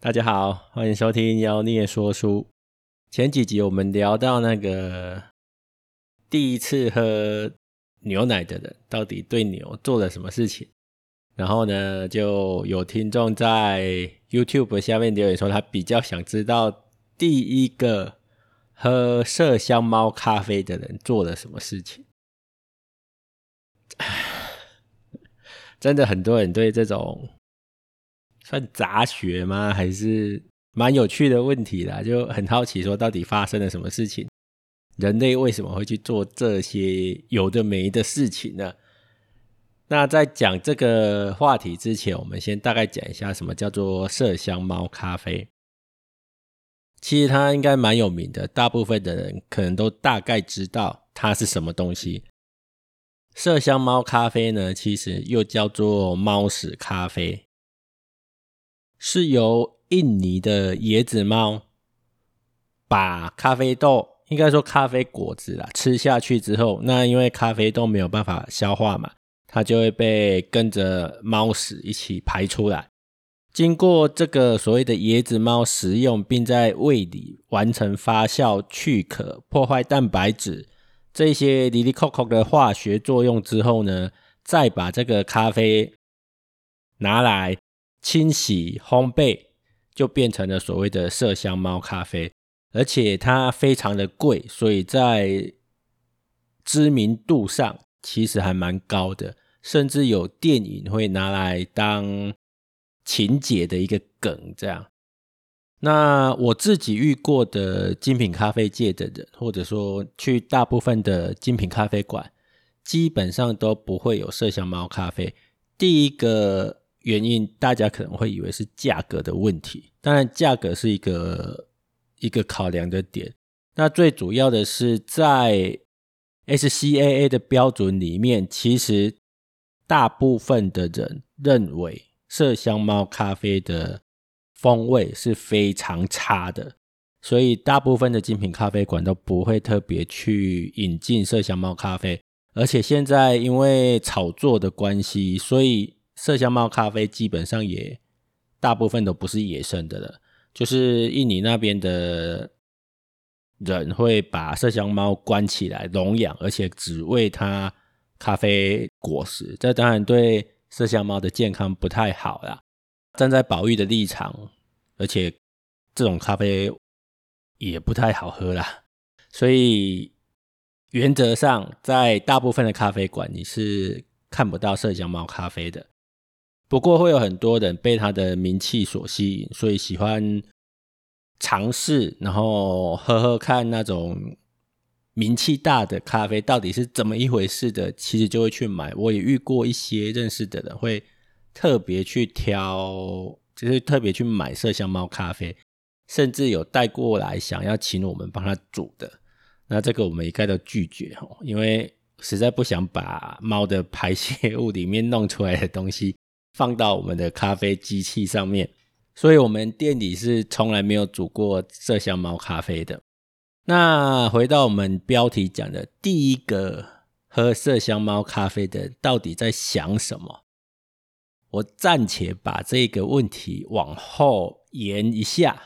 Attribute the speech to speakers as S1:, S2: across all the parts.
S1: 大家好，欢迎收听妖孽说书。前几集我们聊到那个第一次喝牛奶的人到底对牛做了什么事情，然后呢，就有听众在 YouTube 下面留言说，他比较想知道第一个喝麝香猫咖啡的人做了什么事情。真的很多人对这种。算杂学吗？还是蛮有趣的问题啦，就很好奇，说到底发生了什么事情？人类为什么会去做这些有的没的事情呢？那在讲这个话题之前，我们先大概讲一下什么叫做麝香猫咖啡。其实它应该蛮有名的，大部分的人可能都大概知道它是什么东西。麝香猫咖啡呢，其实又叫做猫屎咖啡。是由印尼的椰子猫把咖啡豆，应该说咖啡果子啦，吃下去之后，那因为咖啡豆没有办法消化嘛，它就会被跟着猫屎一起排出来。经过这个所谓的椰子猫食用，并在胃里完成发酵、去壳、破坏蛋白质这些哩哩扣扣的化学作用之后呢，再把这个咖啡拿来。清洗烘焙就变成了所谓的麝香猫咖啡，而且它非常的贵，所以在知名度上其实还蛮高的，甚至有电影会拿来当情节的一个梗这样。那我自己遇过的精品咖啡界的人，或者说去大部分的精品咖啡馆，基本上都不会有麝香猫咖啡。第一个。原因大家可能会以为是价格的问题，当然价格是一个一个考量的点。那最主要的是在 SCAA 的标准里面，其实大部分的人认为麝香猫咖啡的风味是非常差的，所以大部分的精品咖啡馆都不会特别去引进麝香猫咖啡。而且现在因为炒作的关系，所以麝香猫咖啡基本上也大部分都不是野生的了，就是印尼那边的人会把麝香猫关起来笼养，而且只喂它咖啡果实，这当然对麝香猫的健康不太好啦。站在保育的立场，而且这种咖啡也不太好喝啦，所以原则上在大部分的咖啡馆你是看不到麝香猫咖啡的。不过会有很多人被他的名气所吸引，所以喜欢尝试，然后喝喝看那种名气大的咖啡到底是怎么一回事的，其实就会去买。我也遇过一些认识的人会特别去挑，就是特别去买麝香猫咖啡，甚至有带过来想要请我们帮他煮的。那这个我们一概都拒绝哦，因为实在不想把猫的排泄物里面弄出来的东西。放到我们的咖啡机器上面，所以我们店里是从来没有煮过麝香猫咖啡的。那回到我们标题讲的第一个喝麝香猫咖啡的到底在想什么？我暂且把这个问题往后延一下，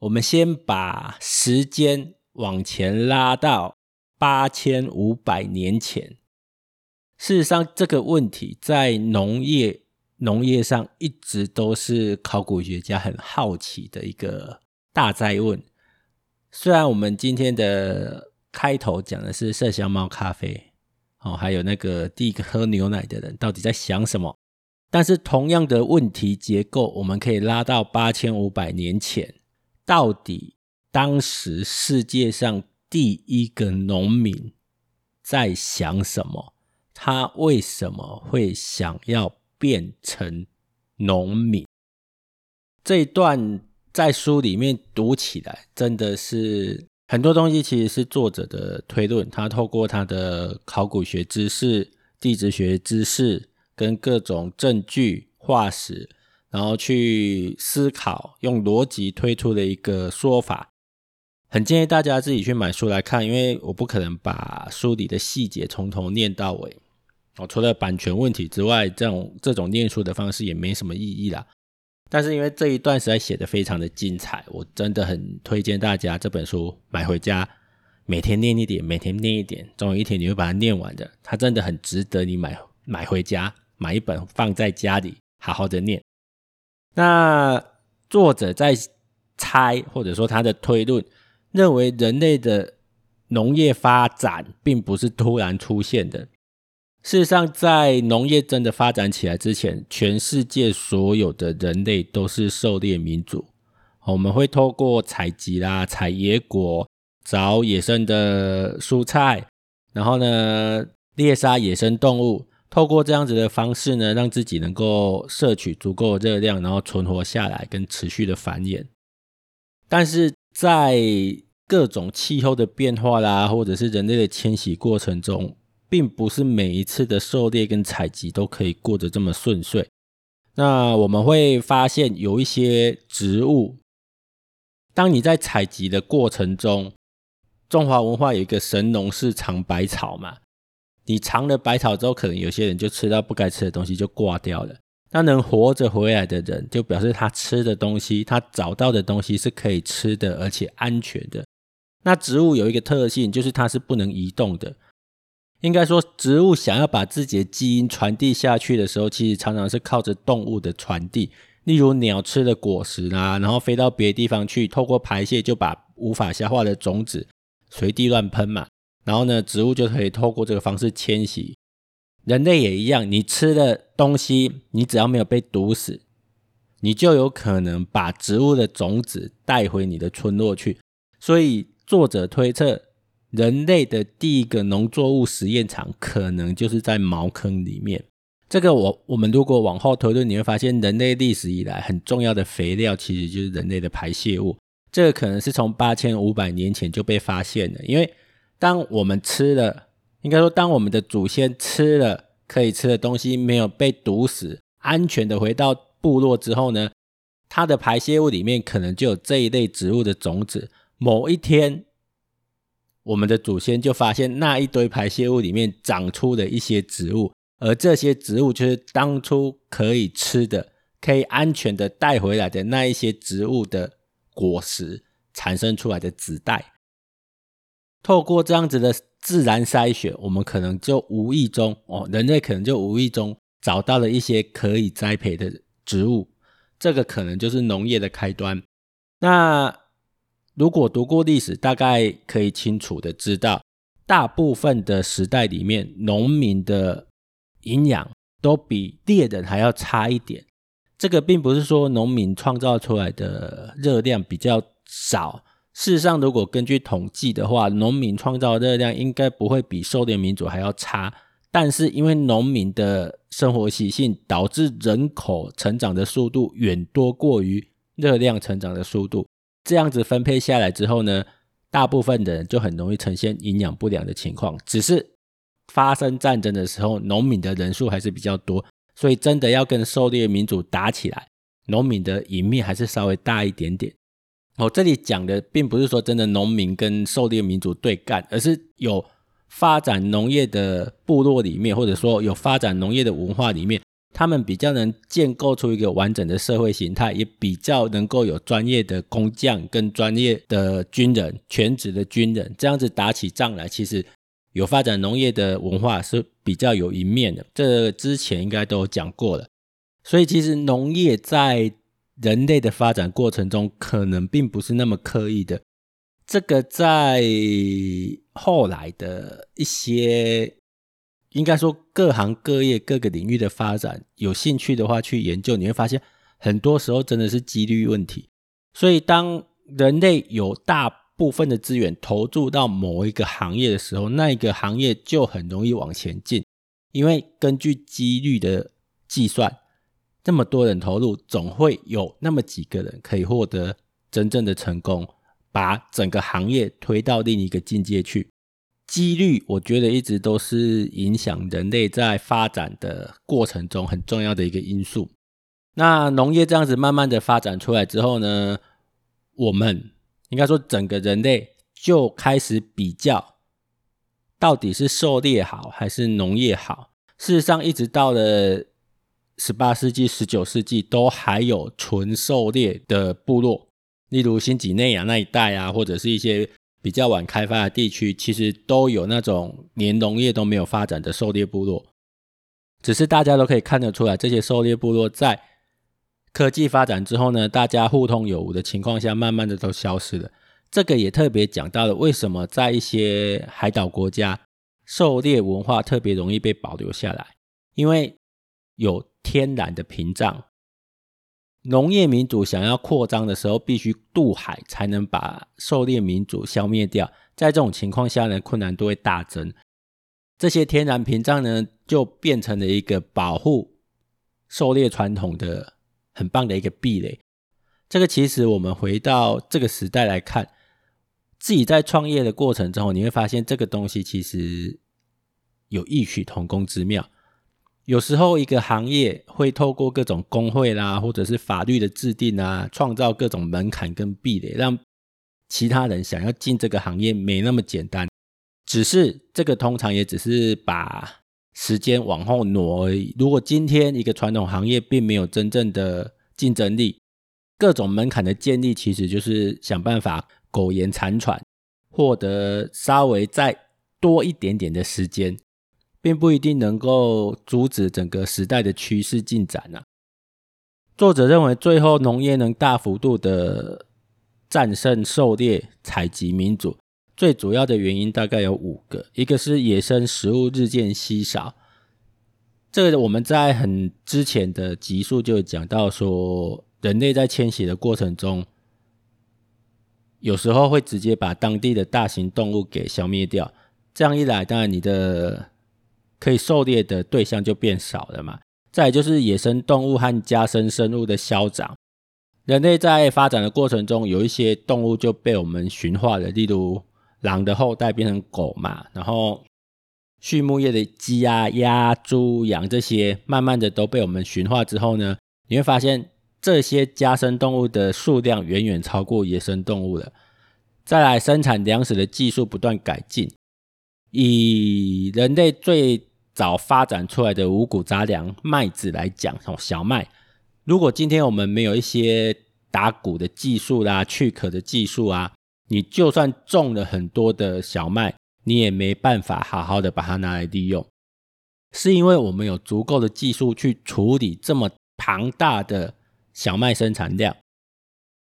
S1: 我们先把时间往前拉到八千五百年前。事实上，这个问题在农业。农业上一直都是考古学家很好奇的一个大哉问。虽然我们今天的开头讲的是麝香猫咖啡，哦，还有那个第一个喝牛奶的人到底在想什么，但是同样的问题结构，我们可以拉到八千五百年前，到底当时世界上第一个农民在想什么？他为什么会想要？变成农民这一段在书里面读起来，真的是很多东西其实是作者的推论。他透过他的考古学知识、地质学知识跟各种证据、化石，然后去思考，用逻辑推出的一个说法。很建议大家自己去买书来看，因为我不可能把书里的细节从头念到尾。哦，除了版权问题之外，这种这种念书的方式也没什么意义啦。但是因为这一段实在写得非常的精彩，我真的很推荐大家这本书买回家，每天念一点，每天念一点，总有一天你会把它念完的。它真的很值得你买买回家，买一本放在家里好好的念。那作者在猜，或者说他的推论，认为人类的农业发展并不是突然出现的。事实上，在农业真的发展起来之前，全世界所有的人类都是狩猎民族。我们会透过采集啦、采野果、找野生的蔬菜，然后呢，猎杀野生动物，透过这样子的方式呢，让自己能够摄取足够的热量，然后存活下来，跟持续的繁衍。但是在各种气候的变化啦，或者是人类的迁徙过程中，并不是每一次的狩猎跟采集都可以过得这么顺遂。那我们会发现有一些植物，当你在采集的过程中，中华文化有一个神农氏尝百草嘛，你尝了百草之后，可能有些人就吃到不该吃的东西就挂掉了。那能活着回来的人，就表示他吃的东西，他找到的东西是可以吃的，而且安全的。那植物有一个特性，就是它是不能移动的。应该说，植物想要把自己的基因传递下去的时候，其实常常是靠着动物的传递。例如，鸟吃了果实啊，然后飞到别的地方去，透过排泄就把无法消化的种子随地乱喷嘛。然后呢，植物就可以透过这个方式迁徙。人类也一样，你吃的东西，你只要没有被毒死，你就有可能把植物的种子带回你的村落去。所以，作者推测。人类的第一个农作物实验场可能就是在茅坑里面。这个我我们如果往后推论，你会发现人类历史以来很重要的肥料其实就是人类的排泄物。这个可能是从八千五百年前就被发现了，因为当我们吃了，应该说当我们的祖先吃了可以吃的东西，没有被毒死，安全的回到部落之后呢，它的排泄物里面可能就有这一类植物的种子。某一天。我们的祖先就发现那一堆排泄物里面长出了一些植物，而这些植物就是当初可以吃的、可以安全的带回来的那一些植物的果实产生出来的子代。透过这样子的自然筛选，我们可能就无意中哦，人类可能就无意中找到了一些可以栽培的植物，这个可能就是农业的开端。那。如果读过历史，大概可以清楚的知道，大部分的时代里面，农民的营养都比猎人还要差一点。这个并不是说农民创造出来的热量比较少，事实上，如果根据统计的话，农民创造热量应该不会比狩猎民族还要差。但是因为农民的生活习性，导致人口成长的速度远多过于热量成长的速度。这样子分配下来之后呢，大部分的人就很容易呈现营养不良的情况。只是发生战争的时候，农民的人数还是比较多，所以真的要跟狩猎民族打起来，农民的赢面还是稍微大一点点。我这里讲的并不是说真的农民跟狩猎民族对干，而是有发展农业的部落里面，或者说有发展农业的文化里面。他们比较能建构出一个完整的社会形态，也比较能够有专业的工匠跟专业的军人，全职的军人，这样子打起仗来，其实有发展农业的文化是比较有一面的。这之前应该都讲过了。所以其实农业在人类的发展过程中，可能并不是那么刻意的。这个在后来的一些。应该说，各行各业各个领域的发展，有兴趣的话去研究，你会发现很多时候真的是几率问题。所以，当人类有大部分的资源投注到某一个行业的时候，那一个行业就很容易往前进，因为根据几率的计算，这么多人投入，总会有那么几个人可以获得真正的成功，把整个行业推到另一个境界去。几率，我觉得一直都是影响人类在发展的过程中很重要的一个因素。那农业这样子慢慢的发展出来之后呢，我们应该说整个人类就开始比较，到底是狩猎好还是农业好。事实上，一直到了十八世纪、十九世纪都还有纯狩猎的部落，例如新几内亚那一带啊，或者是一些比较晚开发的地区，其实都有那种连农业都没有发展的狩猎部落。只是大家都可以看得出来，这些狩猎部落在科技发展之后呢，大家互通有无的情况下，慢慢的都消失了。这个也特别讲到了为什么在一些海岛国家，狩猎文化特别容易被保留下来，因为有天然的屏障。农业民族想要扩张的时候，必须渡海才能把狩猎民族消灭掉。在这种情况下呢，困难度会大增。这些天然屏障呢，就变成了一个保护狩猎传统的很棒的一个壁垒。这个其实我们回到这个时代来看，自己在创业的过程中，你会发现这个东西其实有异曲同工之妙。有时候，一个行业会透过各种工会啦，或者是法律的制定啊，创造各种门槛跟壁垒，让其他人想要进这个行业没那么简单。只是这个通常也只是把时间往后挪而已。如果今天一个传统行业并没有真正的竞争力，各种门槛的建立，其实就是想办法苟延残喘，获得稍微再多一点点的时间。并不一定能够阻止整个时代的趋势进展啊。作者认为，最后农业能大幅度的战胜狩猎采集民族，最主要的原因大概有五个：一个是野生食物日渐稀少，这个我们在很之前的集数就讲到说，人类在迁徙的过程中，有时候会直接把当地的大型动物给消灭掉。这样一来，当然你的可以狩猎的对象就变少了嘛。再就是野生动物和家生生物的消长。人类在发展的过程中，有一些动物就被我们驯化了，例如狼的后代变成狗嘛。然后畜牧业的鸡啊、鸭、猪、羊这些，慢慢的都被我们驯化之后呢，你会发现这些家生动物的数量远远超过野生动物了。再来，生产粮食的技术不断改进，以人类最早发展出来的五谷杂粮麦子来讲，哦，小麦。如果今天我们没有一些打谷的技术啦、去壳的技术啊，你就算种了很多的小麦，你也没办法好好的把它拿来利用。是因为我们有足够的技术去处理这么庞大的小麦生产量，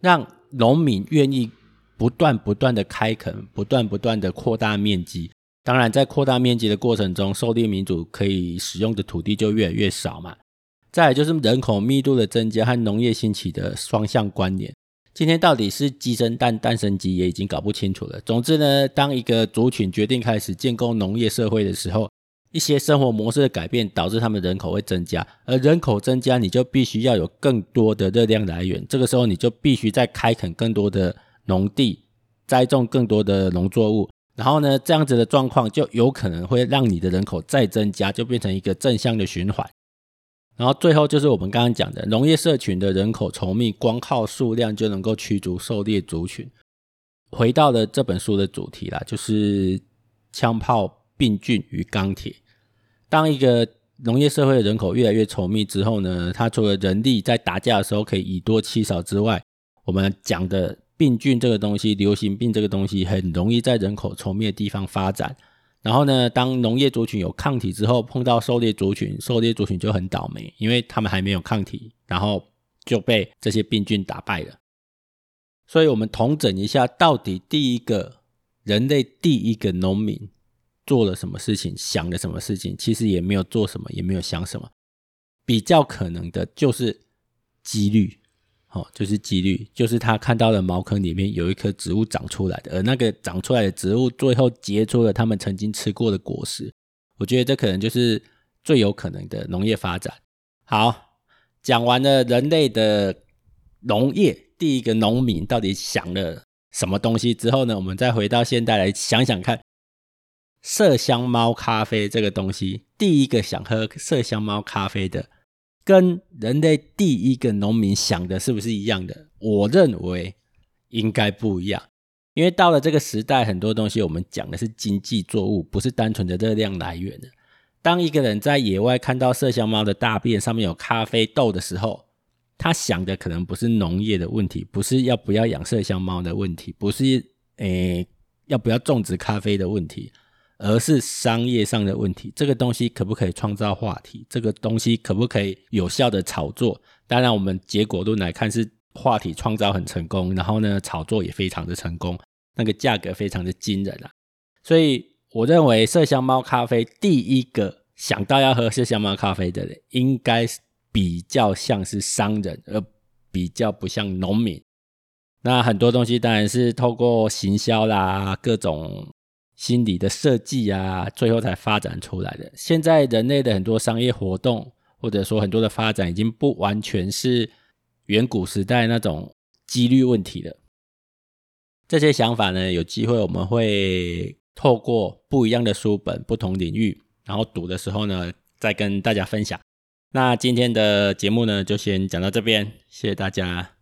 S1: 让农民愿意不断不断的开垦，不断不断的扩大面积。当然，在扩大面积的过程中，狩猎民族可以使用的土地就越来越少嘛。再来就是人口密度的增加和农业兴起的双向关联。今天到底是鸡生蛋，蛋生鸡，也已经搞不清楚了。总之呢，当一个族群决定开始建构农业社会的时候，一些生活模式的改变导致他们人口会增加，而人口增加，你就必须要有更多的热量来源。这个时候，你就必须再开垦更多的农地，栽种更多的农作物。然后呢，这样子的状况就有可能会让你的人口再增加，就变成一个正向的循环。然后最后就是我们刚刚讲的农业社群的人口稠密，光靠数量就能够驱逐狩猎族群。回到了这本书的主题啦，就是枪炮、病菌与钢铁。当一个农业社会的人口越来越稠密之后呢，它除了人力在打架的时候可以以多欺少之外，我们讲的。病菌这个东西，流行病这个东西，很容易在人口稠密的地方发展。然后呢，当农业族群有抗体之后，碰到狩猎族群，狩猎族群就很倒霉，因为他们还没有抗体，然后就被这些病菌打败了。所以，我们统整一下，到底第一个人类第一个农民做了什么事情，想了什么事情？其实也没有做什么，也没有想什么。比较可能的就是几率。哦，就是几率，就是他看到了茅坑里面有一棵植物长出来的，而那个长出来的植物最后结出了他们曾经吃过的果实。我觉得这可能就是最有可能的农业发展。好，讲完了人类的农业，第一个农民到底想了什么东西之后呢，我们再回到现代来想想看，麝香猫咖啡这个东西，第一个想喝麝香猫咖啡的。跟人类第一个农民想的是不是一样的？我认为应该不一样，因为到了这个时代，很多东西我们讲的是经济作物，不是单纯的热量来源的。当一个人在野外看到麝香猫的大便上面有咖啡豆的时候，他想的可能不是农业的问题，不是要不要养麝香猫的问题，不是诶、要不要种植咖啡的问题，而是商业上的问题。这个东西可不可以创造话题？这个东西可不可以有效的炒作？当然，我们结果论来看是话题创造很成功，然后呢，炒作也非常的成功，那个价格非常的惊人啊，所以。我认为麝香猫咖啡第一个想到要喝麝香猫咖啡的人，应该比较像是商人，而比较不像农民。那很多东西当然是透过行销啦、各种心理的设计啊，最后才发展出来的。现在人类的很多商业活动，或者说很多的发展，已经不完全是远古时代那种几率问题了。这些想法呢，有机会我们会。透过不一样的书本、不同领域，然后读的时候呢，再跟大家分享。那今天的节目呢，就先讲到这边，谢谢大家。